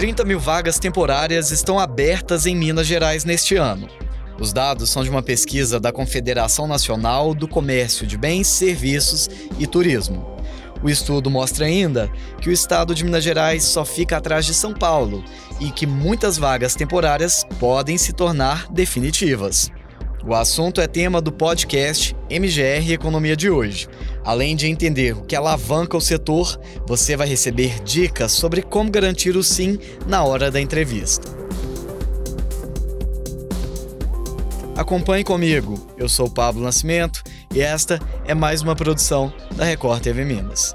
30 mil vagas temporárias estão abertas em Minas Gerais neste ano. Os dados são de uma pesquisa da Confederação Nacional do Comércio de Bens, Serviços e Turismo. O estudo mostra ainda que o estado de Minas Gerais só fica atrás de São Paulo e que muitas vagas temporárias podem se tornar definitivas. O assunto é tema do podcast MGR Economia de hoje. Além de entender o que alavanca o setor, você vai receber dicas sobre como garantir o sim na hora da entrevista. Acompanhe comigo, eu sou Pablo Nascimento e esta é mais uma produção da Record TV Minas.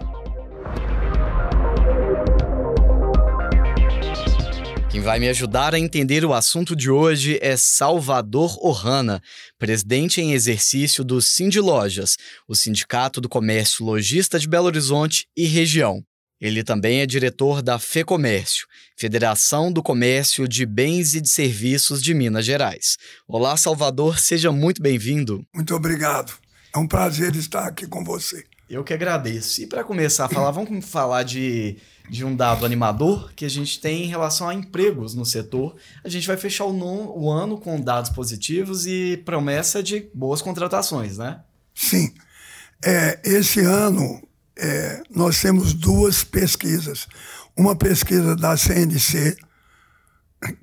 Vai me ajudar a entender o assunto de hoje é Salvador Ohana, presidente em exercício do Cindy Lojas, o Sindicato do Comércio Logista de Belo Horizonte e região. Ele também é diretor da FEComércio, Federação do Comércio de Bens e de Serviços de Minas Gerais. Olá, Salvador, seja muito bem-vindo. Muito obrigado. É um prazer estar aqui com você. Eu que agradeço. E para começar a falar, vamos falar de, de um dado animador que a gente tem em relação a empregos no setor. A gente vai fechar o, o ano com dados positivos e promessa de boas contratações, né? Sim. É, esse ano é, nós temos duas pesquisas. Uma pesquisa da CNC,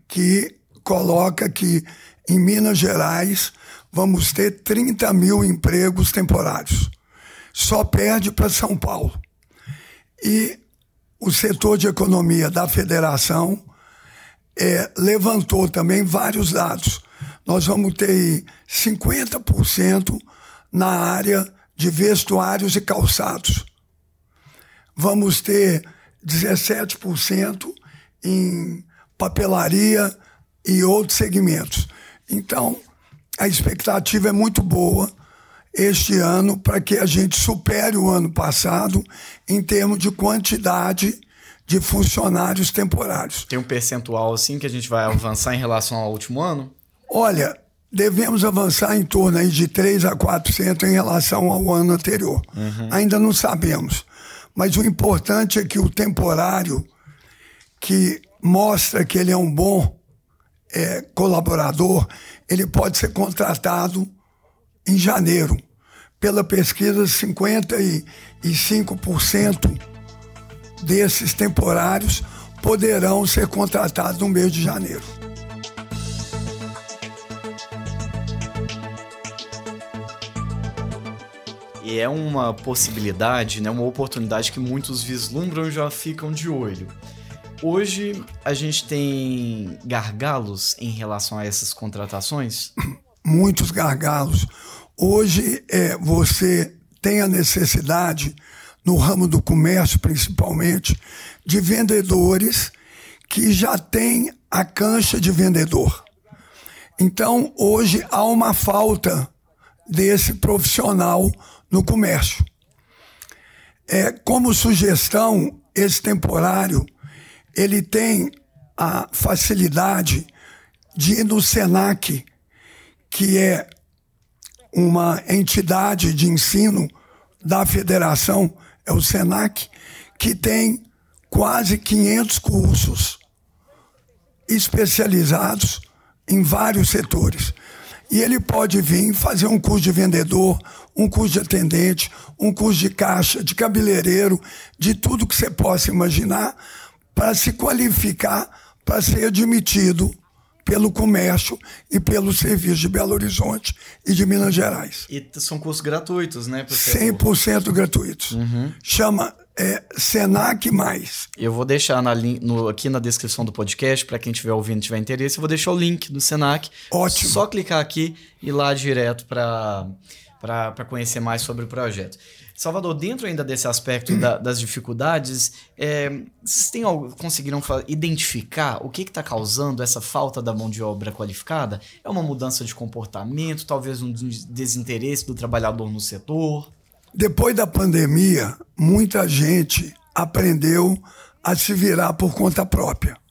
que coloca que em Minas Gerais vamos ter 30 mil empregos temporários. Só perde para São Paulo. E o setor de economia da federação é, levantou também vários dados. Nós vamos ter 50% na área de vestuários e calçados vamos ter 17% em papelaria e outros segmentos. Então, a expectativa é muito boa este ano para que a gente supere o ano passado em termos de quantidade de funcionários temporários. Tem um percentual assim que a gente vai avançar em relação ao último ano? Olha, devemos avançar em torno aí de 3 a 4% em relação ao ano anterior. Uhum. Ainda não sabemos. Mas o importante é que o temporário, que mostra que ele é um bom é, colaborador, ele pode ser contratado em janeiro. Pela pesquisa, 55% desses temporários poderão ser contratados no mês de janeiro. é uma possibilidade, né, uma oportunidade que muitos vislumbram e já ficam de olho. Hoje a gente tem gargalos em relação a essas contratações? Muitos gargalos. Hoje é, você tem a necessidade, no ramo do comércio principalmente, de vendedores que já têm a cancha de vendedor. Então, hoje há uma falta desse profissional no comércio. É, como sugestão, esse temporário ele tem a facilidade de ir no SENAC, que é uma entidade de ensino da federação, é o SENAC, que tem quase 500 cursos especializados em vários setores. E ele pode vir fazer um curso de vendedor, um curso de atendente, um curso de caixa, de cabeleireiro, de tudo que você possa imaginar, para se qualificar para ser admitido pelo comércio e pelo serviço de Belo Horizonte e de Minas Gerais. E são cursos gratuitos, né? 100% gratuitos. Uhum. Chama é Senac mais. Eu vou deixar na, no, aqui na descrição do podcast, para quem estiver ouvindo e tiver interesse, eu vou deixar o link do Senac. Ótimo. Só clicar aqui e ir lá direto para conhecer mais sobre o projeto. Salvador, dentro ainda desse aspecto da, das dificuldades, é, vocês têm, conseguiram identificar o que está causando essa falta da mão de obra qualificada? É uma mudança de comportamento, talvez um desinteresse do trabalhador no setor? Depois da pandemia, muita gente aprendeu a se virar por conta própria.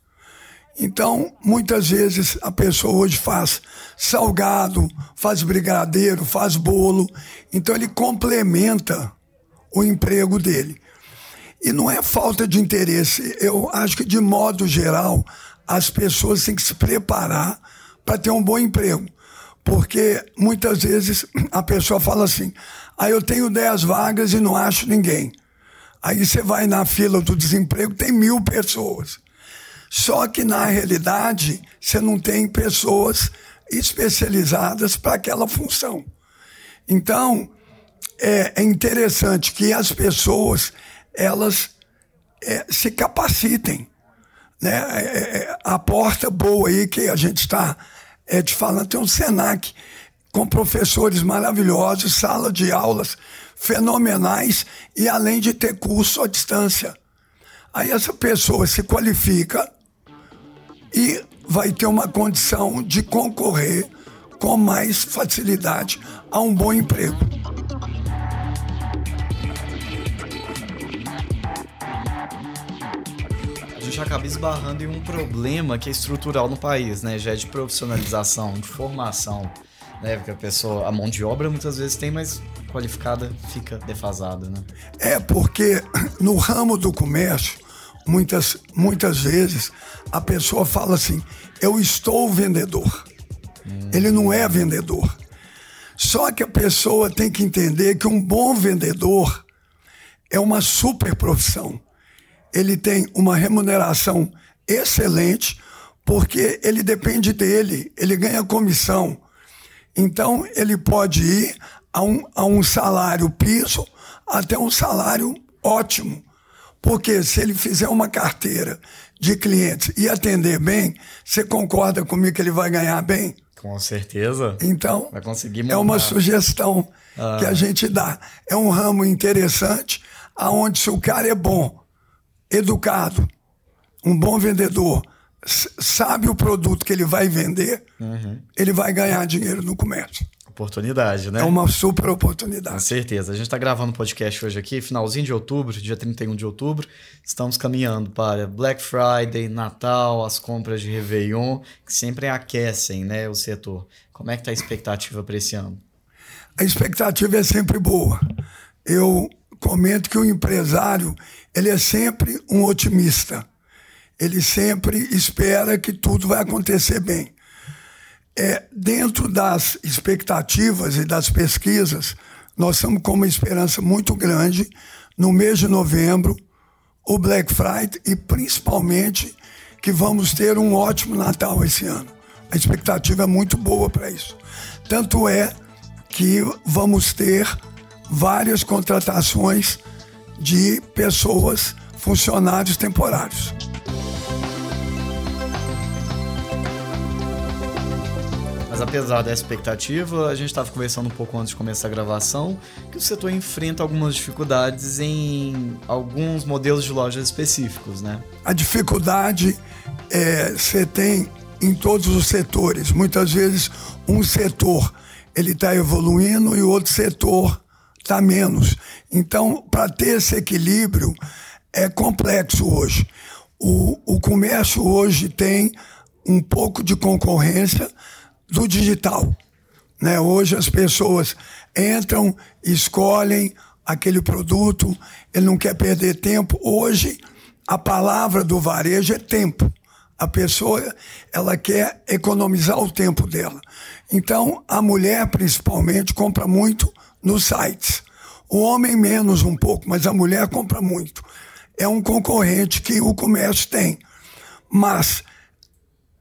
Então, muitas vezes a pessoa hoje faz salgado, faz brigadeiro, faz bolo. Então, ele complementa o emprego dele. E não é falta de interesse. Eu acho que, de modo geral, as pessoas têm que se preparar para ter um bom emprego. Porque muitas vezes a pessoa fala assim: ah, eu tenho 10 vagas e não acho ninguém. Aí você vai na fila do desemprego, tem mil pessoas. Só que na realidade você não tem pessoas especializadas para aquela função. Então é, é, interessante que as pessoas elas é, se capacitem. Né? É, é, a porta boa aí que a gente está é, te falando, tem um Senac com professores maravilhosos, sala de aulas fenomenais e além de ter curso à distância. Aí essa pessoa se qualifica e vai ter uma condição de concorrer com mais facilidade a um bom emprego. A gente acaba esbarrando em um problema que é estrutural no país, né? Já é de profissionalização, de formação, né? Porque a pessoa, a mão de obra muitas vezes tem, mas qualificada fica defasada, né? É porque no ramo do comércio, muitas, muitas vezes a pessoa fala assim: eu estou vendedor. Hum. Ele não é vendedor. Só que a pessoa tem que entender que um bom vendedor é uma super profissão. Ele tem uma remuneração excelente porque ele depende dele, ele ganha comissão. Então ele pode ir a um, a um salário piso até um salário ótimo. Porque se ele fizer uma carteira de clientes e atender bem, você concorda comigo que ele vai ganhar bem? Com certeza. Então, vai conseguir é uma sugestão ah. que a gente dá. É um ramo interessante, aonde se o cara é bom, educado, um bom vendedor, sabe o produto que ele vai vender, uhum. ele vai ganhar dinheiro no comércio. Oportunidade, né? É uma super oportunidade. Com certeza. A gente está gravando o podcast hoje aqui, finalzinho de outubro, dia 31 de outubro. Estamos caminhando para Black Friday, Natal, as compras de Réveillon, que sempre aquecem né, o setor. Como é que está a expectativa para esse ano? A expectativa é sempre boa. Eu comento que o empresário ele é sempre um otimista. Ele sempre espera que tudo vai acontecer bem. É, dentro das expectativas e das pesquisas, nós estamos com uma esperança muito grande no mês de novembro, o Black Friday e principalmente que vamos ter um ótimo Natal esse ano. A expectativa é muito boa para isso. Tanto é que vamos ter várias contratações de pessoas, funcionários temporários. Apesar da expectativa, a gente estava conversando um pouco antes de começar a gravação que o setor enfrenta algumas dificuldades em alguns modelos de lojas específicos, né? A dificuldade é, você tem em todos os setores. Muitas vezes um setor ele está evoluindo e o outro setor está menos. Então, para ter esse equilíbrio é complexo hoje. O, o comércio hoje tem um pouco de concorrência, do digital. Né? Hoje as pessoas entram, escolhem aquele produto, ele não quer perder tempo. Hoje a palavra do varejo é tempo. A pessoa ela quer economizar o tempo dela. Então a mulher principalmente compra muito nos sites. O homem menos um pouco, mas a mulher compra muito. É um concorrente que o comércio tem. Mas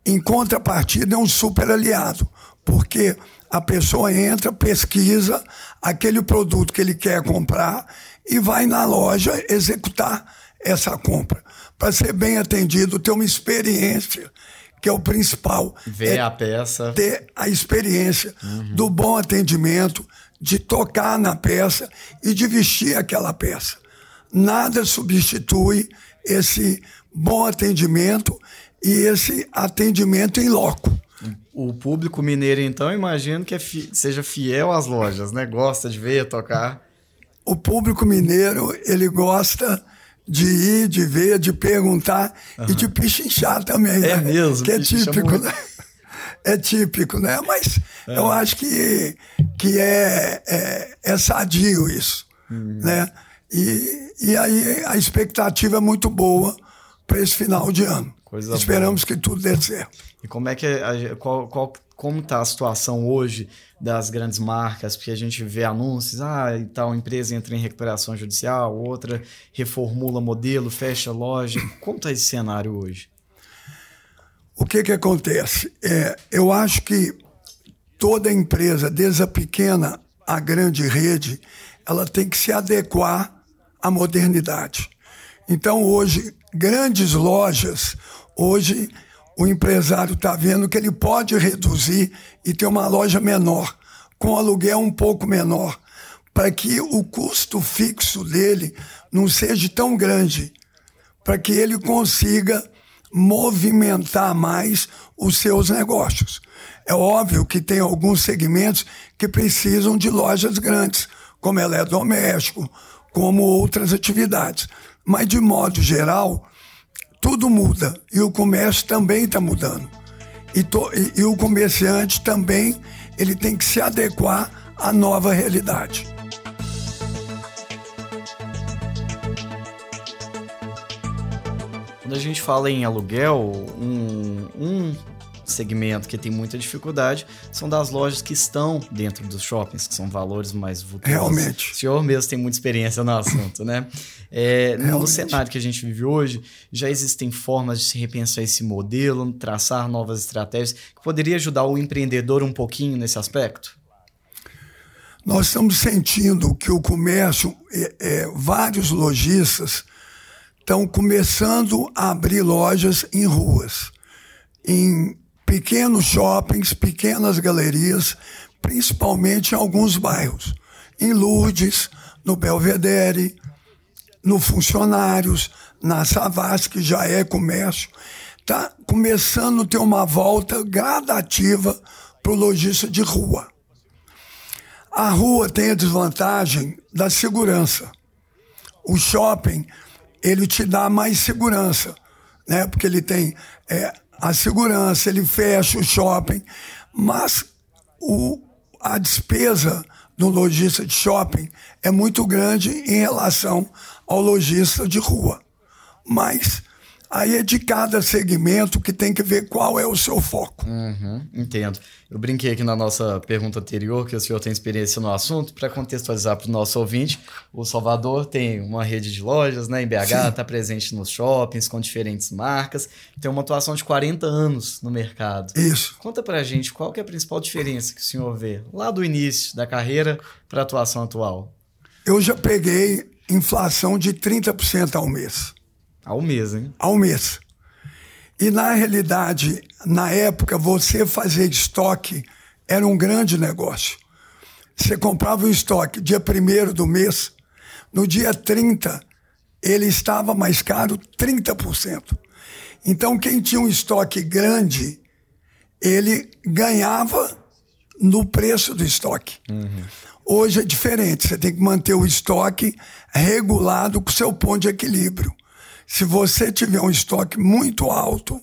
em contrapartida, é um super aliado, porque a pessoa entra, pesquisa aquele produto que ele quer comprar e vai na loja executar essa compra. Para ser bem atendido, ter uma experiência, que é o principal. Ver é a peça. Ter a experiência uhum. do bom atendimento, de tocar na peça e de vestir aquela peça. Nada substitui esse bom atendimento e esse atendimento em loco. O público mineiro, então, imagino que é fi seja fiel às lojas, né? Gosta de ver, tocar. O público mineiro, ele gosta de ir, de ver, de perguntar uhum. e de pichinchar também. É né? mesmo? Que é típico, né? É típico, né? Mas é. eu acho que, que é, é, é sadio isso, uhum. né? E, e aí a expectativa é muito boa para esse final de ano. Coisa Esperamos boa. que tudo dê certo. E como é que a, qual, qual, como está a situação hoje das grandes marcas? Porque a gente vê anúncios, ah, e tal empresa entra em recuperação judicial, outra reformula modelo, fecha loja. Como está esse cenário hoje? O que que acontece? É, eu acho que toda empresa, desde a pequena à grande rede, ela tem que se adequar à modernidade. Então hoje grandes lojas, hoje o empresário está vendo que ele pode reduzir e ter uma loja menor, com aluguel um pouco menor, para que o custo fixo dele não seja tão grande, para que ele consiga movimentar mais os seus negócios. É óbvio que tem alguns segmentos que precisam de lojas grandes, como eletrodoméstico, como outras atividades. Mas, de modo geral, tudo muda e o comércio também está mudando. E, to, e, e o comerciante também ele tem que se adequar à nova realidade. Quando a gente fala em aluguel, um, um segmento que tem muita dificuldade são das lojas que estão dentro dos shoppings, que são valores mais vultuosos. Realmente. O senhor mesmo tem muita experiência no assunto, né? É, no cenário que a gente vive hoje, já existem formas de se repensar esse modelo, traçar novas estratégias, que poderia ajudar o empreendedor um pouquinho nesse aspecto? Nós estamos sentindo que o comércio, é, é, vários lojistas estão começando a abrir lojas em ruas, em pequenos shoppings, pequenas galerias, principalmente em alguns bairros. Em Lourdes, no Belvedere, no Funcionários, na Savas, que já é comércio. Está começando a ter uma volta gradativa para o lojista de rua. A rua tem a desvantagem da segurança. O shopping, ele te dá mais segurança, né? porque ele tem é, a segurança, ele fecha o shopping, mas o, a despesa do lojista de shopping é muito grande em relação ao lojista de rua. Mas Aí é de cada segmento que tem que ver qual é o seu foco. Uhum, entendo. Eu brinquei aqui na nossa pergunta anterior que o senhor tem experiência no assunto. Para contextualizar para o nosso ouvinte, o Salvador tem uma rede de lojas né, em BH, está presente nos shoppings com diferentes marcas, tem uma atuação de 40 anos no mercado. Isso. Conta para a gente qual é a principal diferença que o senhor vê lá do início da carreira para a atuação atual. Eu já peguei inflação de 30% ao mês. Ao mês, hein? Ao mês. E na realidade, na época, você fazer estoque era um grande negócio. Você comprava o estoque dia 1 do mês, no dia 30, ele estava mais caro 30%. Então, quem tinha um estoque grande, ele ganhava no preço do estoque. Uhum. Hoje é diferente, você tem que manter o estoque regulado com o seu ponto de equilíbrio. Se você tiver um estoque muito alto,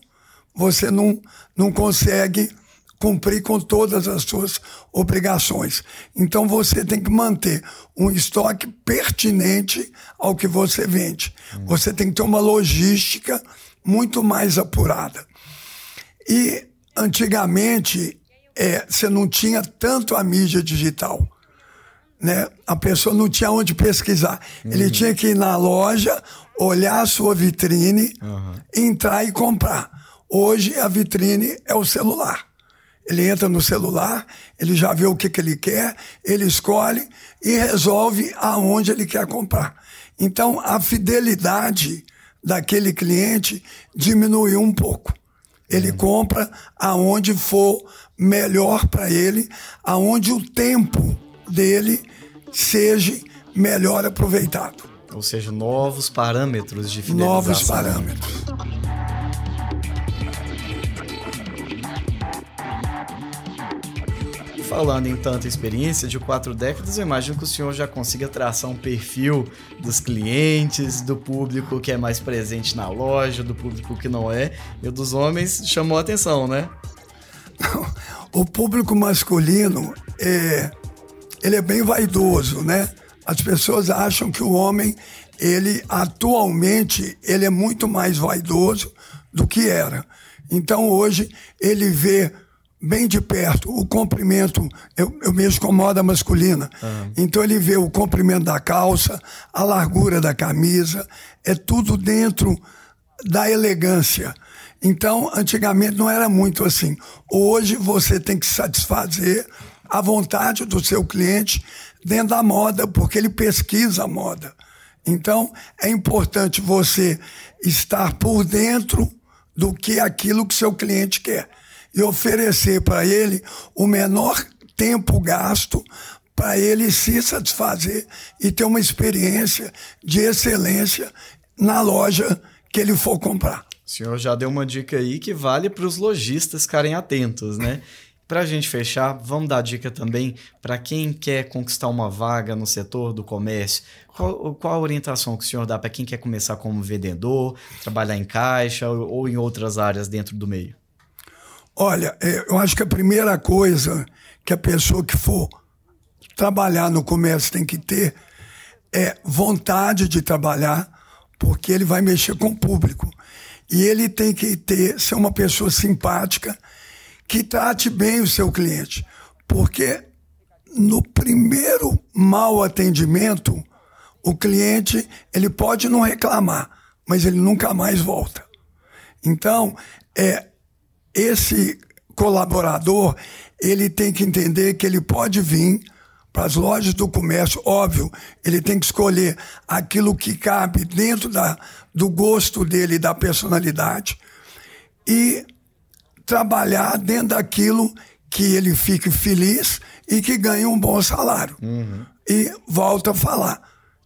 você não, não consegue cumprir com todas as suas obrigações. Então você tem que manter um estoque pertinente ao que você vende. Você tem que ter uma logística muito mais apurada. E antigamente é, você não tinha tanto a mídia digital. Né? A pessoa não tinha onde pesquisar. Uhum. Ele tinha que ir na loja olhar a sua vitrine, uhum. entrar e comprar. Hoje a vitrine é o celular. Ele entra no celular, ele já vê o que, que ele quer, ele escolhe e resolve aonde ele quer comprar. Então a fidelidade daquele cliente diminuiu um pouco. Ele uhum. compra aonde for melhor para ele, aonde o tempo dele seja melhor aproveitado. Ou seja, novos parâmetros de fidelização. Novos parâmetros. Falando em tanta experiência de quatro décadas, eu imagino que o senhor já consiga traçar um perfil dos clientes, do público que é mais presente na loja, do público que não é. E dos homens chamou a atenção, né? O público masculino é, ele é bem vaidoso, né? As pessoas acham que o homem, ele atualmente, ele é muito mais vaidoso do que era. Então hoje ele vê bem de perto o comprimento, eu, eu mexo com moda masculina, uhum. então ele vê o comprimento da calça, a largura da camisa, é tudo dentro da elegância. Então, antigamente não era muito assim. Hoje você tem que satisfazer a vontade do seu cliente dentro da moda, porque ele pesquisa a moda. Então, é importante você estar por dentro do que aquilo que seu cliente quer e oferecer para ele o menor tempo gasto para ele se satisfazer e ter uma experiência de excelência na loja que ele for comprar. O senhor já deu uma dica aí que vale para os lojistas ficarem atentos, né? Para a gente fechar, vamos dar dica também para quem quer conquistar uma vaga no setor do comércio. Qual, qual a orientação que o senhor dá para quem quer começar como vendedor, trabalhar em caixa ou, ou em outras áreas dentro do meio? Olha, é, eu acho que a primeira coisa que a pessoa que for trabalhar no comércio tem que ter é vontade de trabalhar, porque ele vai mexer com o público. E ele tem que ter, ser uma pessoa simpática, que trate bem o seu cliente. Porque no primeiro mau atendimento, o cliente ele pode não reclamar, mas ele nunca mais volta. Então, é esse colaborador ele tem que entender que ele pode vir para as lojas do comércio, óbvio, ele tem que escolher aquilo que cabe dentro da, do gosto dele da personalidade e trabalhar dentro daquilo que ele fique feliz e que ganhe um bom salário. Uhum. E volta a falar,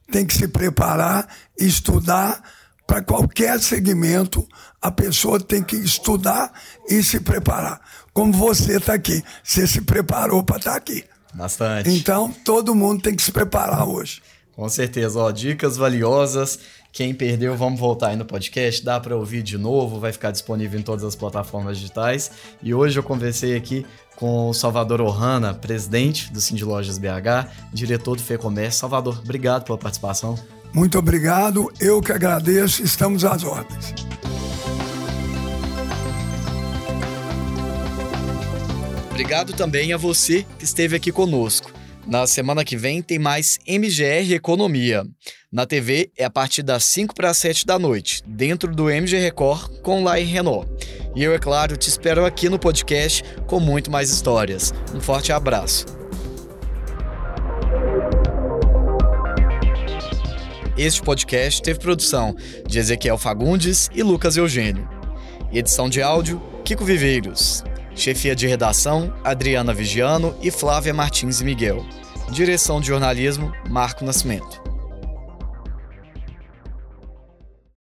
tem que se preparar, estudar para qualquer segmento, a pessoa tem que estudar e se preparar. Como você está aqui, você se preparou para estar tá aqui. Bastante. Então, todo mundo tem que se preparar hoje. Com certeza, ó, dicas valiosas. Quem perdeu, vamos voltar aí no podcast, dá para ouvir de novo, vai ficar disponível em todas as plataformas digitais. E hoje eu conversei aqui com o Salvador Ohana, presidente do Cindy Lojas BH, diretor do FEComércio. Salvador, obrigado pela participação. Muito obrigado, eu que agradeço, estamos às ordens. Obrigado também a você que esteve aqui conosco. Na semana que vem tem mais MGR Economia. Na TV é a partir das 5 para as 7 da noite, dentro do MG Record com Lai Renault. E eu, é claro, te espero aqui no podcast com muito mais histórias. Um forte abraço. Este podcast teve produção de Ezequiel Fagundes e Lucas Eugênio. Edição de áudio, Kiko Viveiros. Chefia de redação, Adriana Vigiano e Flávia Martins e Miguel. Direção de jornalismo, Marco Nascimento.